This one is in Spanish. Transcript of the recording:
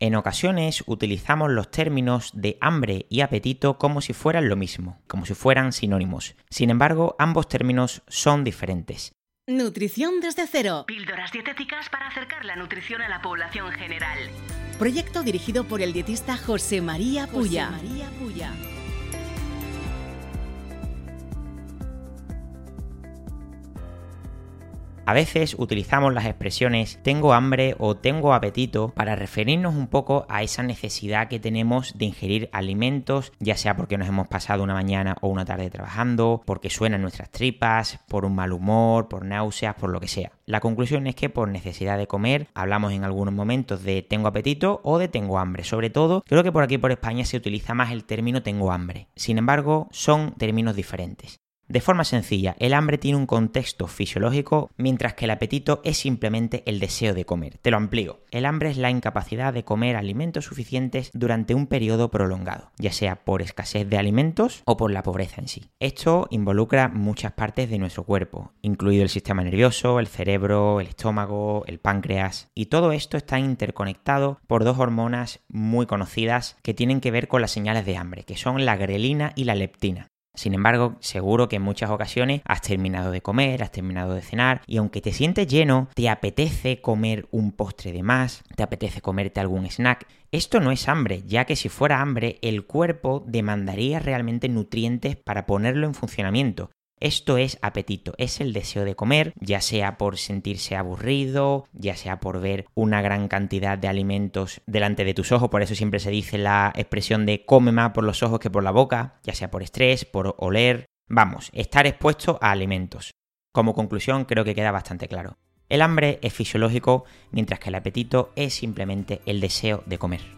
En ocasiones utilizamos los términos de hambre y apetito como si fueran lo mismo, como si fueran sinónimos. Sin embargo, ambos términos son diferentes. Nutrición desde cero. Píldoras dietéticas para acercar la nutrición a la población general. Proyecto dirigido por el dietista José María Puya. A veces utilizamos las expresiones tengo hambre o tengo apetito para referirnos un poco a esa necesidad que tenemos de ingerir alimentos, ya sea porque nos hemos pasado una mañana o una tarde trabajando, porque suenan nuestras tripas, por un mal humor, por náuseas, por lo que sea. La conclusión es que por necesidad de comer hablamos en algunos momentos de tengo apetito o de tengo hambre. Sobre todo, creo que por aquí por España se utiliza más el término tengo hambre. Sin embargo, son términos diferentes. De forma sencilla, el hambre tiene un contexto fisiológico, mientras que el apetito es simplemente el deseo de comer. Te lo amplío. El hambre es la incapacidad de comer alimentos suficientes durante un periodo prolongado, ya sea por escasez de alimentos o por la pobreza en sí. Esto involucra muchas partes de nuestro cuerpo, incluido el sistema nervioso, el cerebro, el estómago, el páncreas, y todo esto está interconectado por dos hormonas muy conocidas que tienen que ver con las señales de hambre, que son la grelina y la leptina. Sin embargo, seguro que en muchas ocasiones has terminado de comer, has terminado de cenar y aunque te sientes lleno, te apetece comer un postre de más, te apetece comerte algún snack. Esto no es hambre, ya que si fuera hambre, el cuerpo demandaría realmente nutrientes para ponerlo en funcionamiento. Esto es apetito, es el deseo de comer, ya sea por sentirse aburrido, ya sea por ver una gran cantidad de alimentos delante de tus ojos, por eso siempre se dice la expresión de come más por los ojos que por la boca, ya sea por estrés, por oler, vamos, estar expuesto a alimentos. Como conclusión creo que queda bastante claro. El hambre es fisiológico, mientras que el apetito es simplemente el deseo de comer.